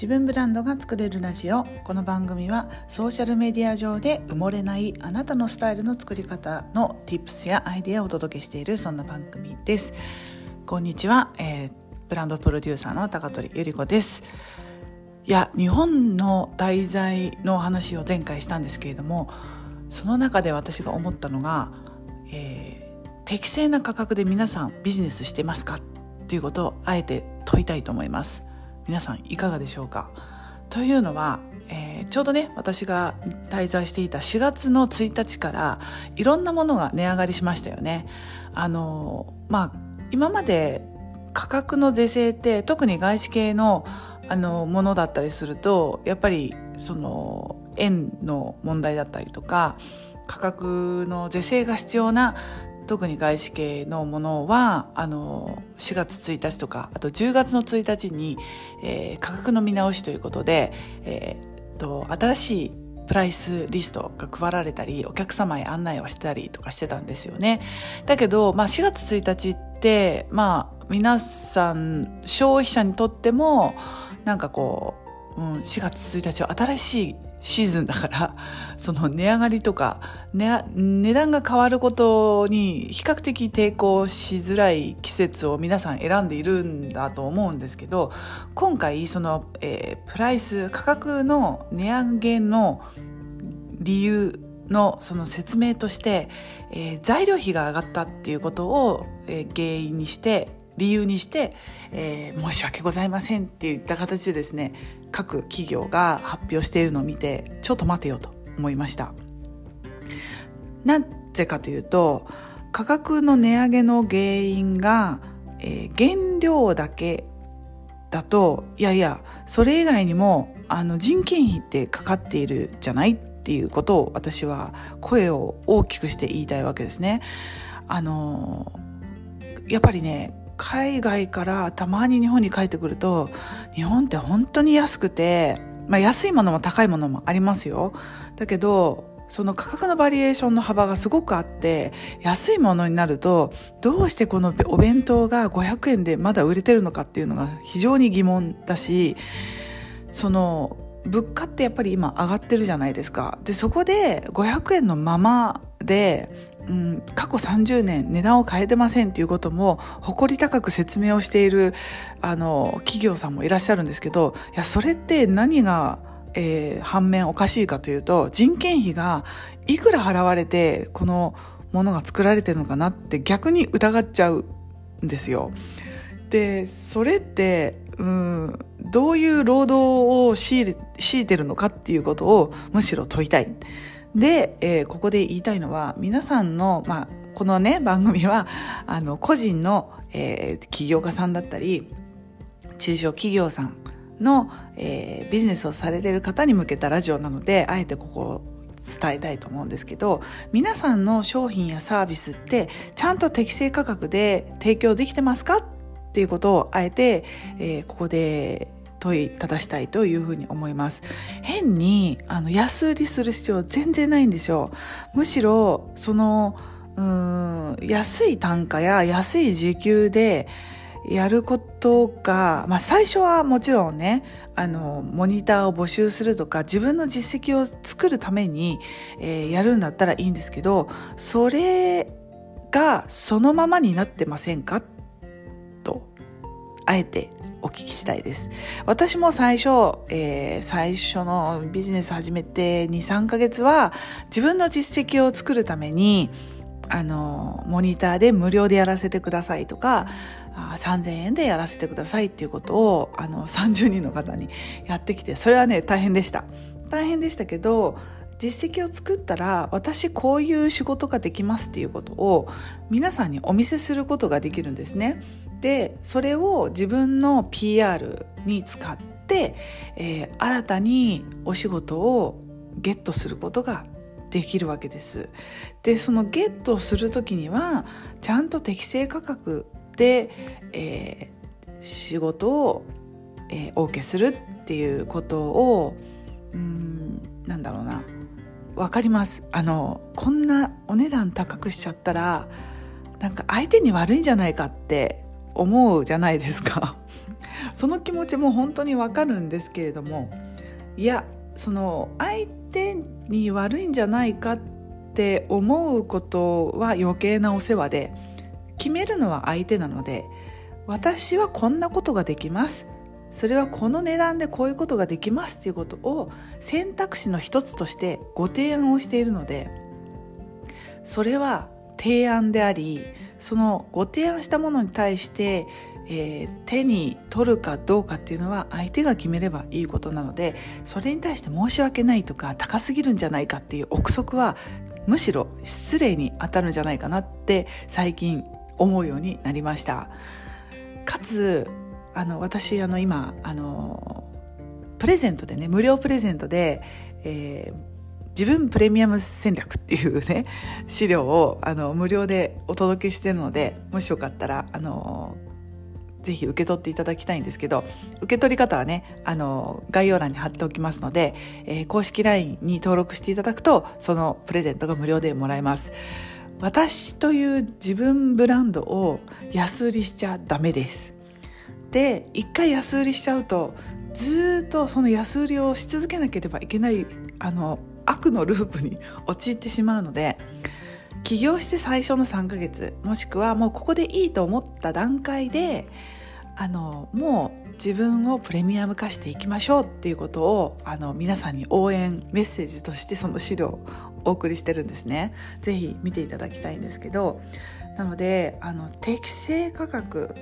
自分ブランドが作れるラジオ。この番組はソーシャルメディア上で埋もれないあなたのスタイルの作り方の Tips やアイデアをお届けしているそんな番組です。こんにちは、えー、ブランドプロデューサーの高取ゆり子です。いや日本の題材の話を前回したんですけれどもその中で私が思ったのが、えー、適正な価格で皆さんビジネスしてますかっていうことをあえて問いたいと思います。皆さんいかがでしょうか？というのは、えー、ちょうどね私が滞在していた4月の1日からいろんなものが値上がりしましたよね。あのまあ今まで価格の是正って特に外資系のあのものだったりするとやっぱりその円の問題だったりとか価格の是正が必要な特に外資系のものはあの4月1日とかあと10月の1日に、えー、価格の見直しということで、えー、と新しいプライスリストが配られたりお客様へ案内をしたりとかしてたんですよね。だけど、まあ、4月1日ってまあ皆さん消費者にとってもなんかこう、うん、4月1日は新しいシーズンだから、その値上がりとか、ね、値段が変わることに比較的抵抗しづらい季節を皆さん選んでいるんだと思うんですけど、今回その、えー、プライス、価格の値上げの理由のその説明として、えー、材料費が上がったっていうことを、えー、原因にして理由にして、えー、申し訳ございませんっていった形でですね各企業が発表しているのを見てちょっと待てよと思いましたなぜかというと価格の値上げの原因が、えー、原料だけだといやいやそれ以外にもあの人件費ってかかっているじゃないっていうことを私は声を大きくして言いたいわけですね。あのやっぱりね海外からたまに日本に帰ってくると日本って本当に安くて、まあ、安いものも高いものもありますよ。だけどその価格のバリエーションの幅がすごくあって安いものになるとどうしてこのお弁当が500円でまだ売れてるのかっていうのが非常に疑問だしその物価ってやっぱり今上がってるじゃないですか。でそこで500円のままでうん、過去30年値段を変えてませんっていうことも誇り高く説明をしているあの企業さんもいらっしゃるんですけどいやそれって何が、えー、反面おかしいかというと人件費がいくら払われてこのものが作られてるのかなって逆に疑っちゃうんですよ。でそれってうんどういう労働を強い強いてるのかっていうことをむしろ問いたい。で、えー、ここで言いたいのは皆さんの、まあ、このね番組はあの個人の、えー、起業家さんだったり中小企業さんの、えー、ビジネスをされてる方に向けたラジオなのであえてここを伝えたいと思うんですけど皆さんの商品やサービスってちゃんと適正価格で提供できてますか？っていうことをあえて、えー、ここで問いただしたいというふうに思います。変にあの安売りする必要全然ないんですよ。むしろそのうん安い単価や安い時給でやることが、まあ、最初はもちろんねあのモニターを募集するとか自分の実績を作るために、えー、やるんだったらいいんですけどそれがそのままになってませんかとあえてお聞きしたいです。私も最初、えー、最初のビジネス始めて2、3ヶ月は自分の実績を作るために、あの、モニターで無料でやらせてくださいとか、3000円でやらせてくださいっていうことを、あの、30人の方に やってきて、それはね、大変でした。大変でしたけど、実績を作ったら私こういう仕事ができますっていうことを皆さんにお見せすることができるんですね。でそれを自分の PR に使って、えー、新たにお仕事をゲットすることができるわけです。でそのゲットする時にはちゃんと適正価格で、えー、仕事を、えー、お受けするっていうことをうんなんだろうなわかりますあのこんなお値段高くしちゃったらなんか相手に悪いんじゃないかって思うじゃないですか。その気持ちも本当にわかるんですけれどもいやその相手に悪いんじゃないかって思うことは余計なお世話で決めるのは相手なので私はこんなことができます。それはこの値段でこういうことができますっていうことを選択肢の一つとしてご提案をしているのでそれは提案でありそのご提案したものに対して、えー、手に取るかどうかっていうのは相手が決めればいいことなのでそれに対して申し訳ないとか高すぎるんじゃないかっていう憶測はむしろ失礼に当たるんじゃないかなって最近思うようになりました。かつあの私あの今あのプレゼントでね無料プレゼントで、えー自分プレミアム戦略っていうね 資料をあの無料でお届けしてるのでもしよかったらあのぜひ受け取っていただきたいんですけど受け取り方はねあの概要欄に貼っておきますので、えー、公式 LINE に登録していただくとそのプレゼントが無料でもらえます。私という自分ブランドを安売りしちゃダメです。で一回安売りしちゃうとずっとその安売りをし続けなければいけないあの悪のループに陥ってしまうので起業して最初の3ヶ月もしくはもうここでいいと思った段階であのもう自分をプレミアム化していきましょうっていうことをあの皆さんに応援メッセージとしてその資料をお送りしてるんですね。ぜひ見ていただきたいんですけどなのであの適正価格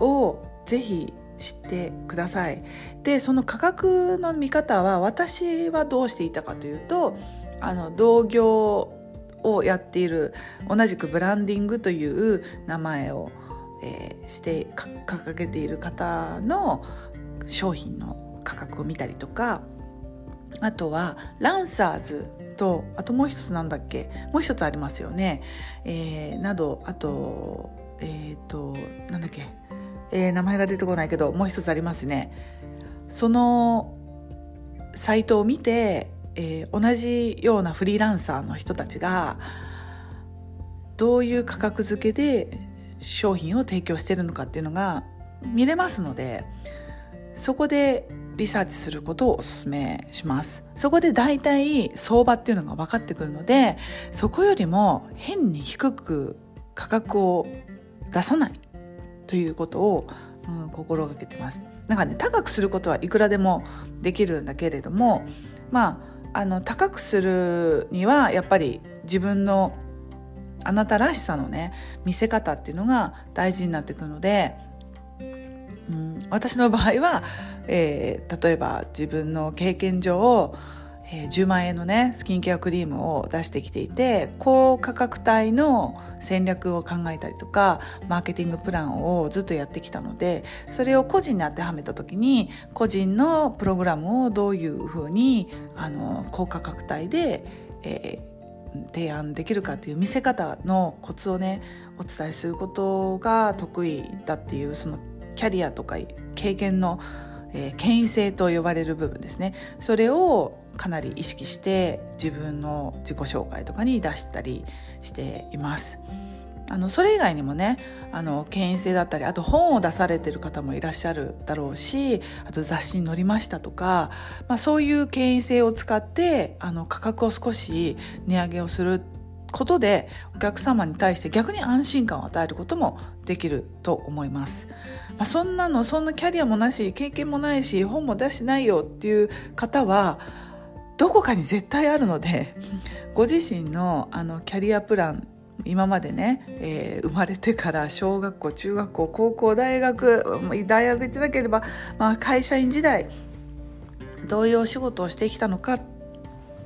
をぜひ知ってください。でその価格の見方は私はどうしていたかというとあの同業をやっている同じくブランディングという名前を、えー、して掲げている方の商品の価格を見たりとかあとはランサーズとあともう一つなんだっけ？もう一つありますよね、えー、などあとえっ、ー、とえー、名前が出てこないけどもう一つありますね。そのサイトを見て、えー、同じようなフリーランサーの人たちがどういう価格付けで商品を提供してるのかっていうのが見れますのでそこでリサーチすることをお勧めします。そこで大体相場っていうのが分かってくるのでそこよりも変に低く価格を出さない。ということを、うん、心がけてます。なんかね高くすることはいくらでもできるんだけれどもまああの高くするにはやっぱり自分のあなたらしさのね見せ方っていうのが大事になってくるので、うん、私の場合は、えー、例えば自分の経験上えー、10万円のねスキンケアクリームを出してきていて高価格帯の戦略を考えたりとかマーケティングプランをずっとやってきたのでそれを個人に当てはめた時に個人のプログラムをどういうふうにあの高価格帯で、えー、提案できるかっていう見せ方のコツをねお伝えすることが得意だっていうそのキャリアとか経験のえー、権威性と呼ばれる部分ですねそれをかなり意識して自分の自己紹介とかに出したりしています。あのそれ以外にもねあの権威性だったりあと本を出されてる方もいらっしゃるだろうしあと雑誌に載りましたとか、まあ、そういう権威性を使ってあの価格を少し値上げをすることでお客様に対して逆に安心感を与えることもできると思います。まあ、そんなのそんなキャリアもなし経験もないし本も出してないよっていう方はどこかに絶対あるので ご自身のあのキャリアプラン今までね、えー、生まれてから小学校中学校高校大学大学行ってなければ、まあ、会社員時代どういうお仕事をしてきたのか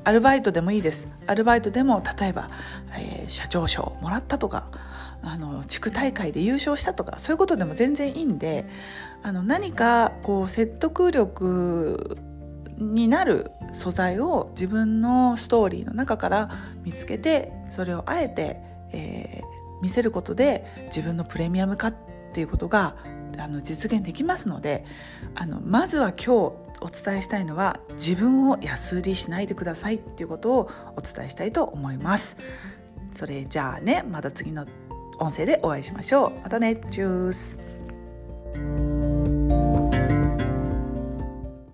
アルバイトでもいいです。アルバイトでも例えば、えー、社長賞をもらったとかあの地区大会で優勝したとかそういうことでも全然いいんであの何かこう説得力になる素材を自分のストーリーの中から見つけてそれをあえて、えー、見せることで自分のプレミアム化っていうことがあの実現できますのであのまずは今日お伝えしたいのは自分を安売りしないでくださいっていうことをお伝えしたいと思います。それじゃあねまた次の音声でお会いしましょう。またねチュース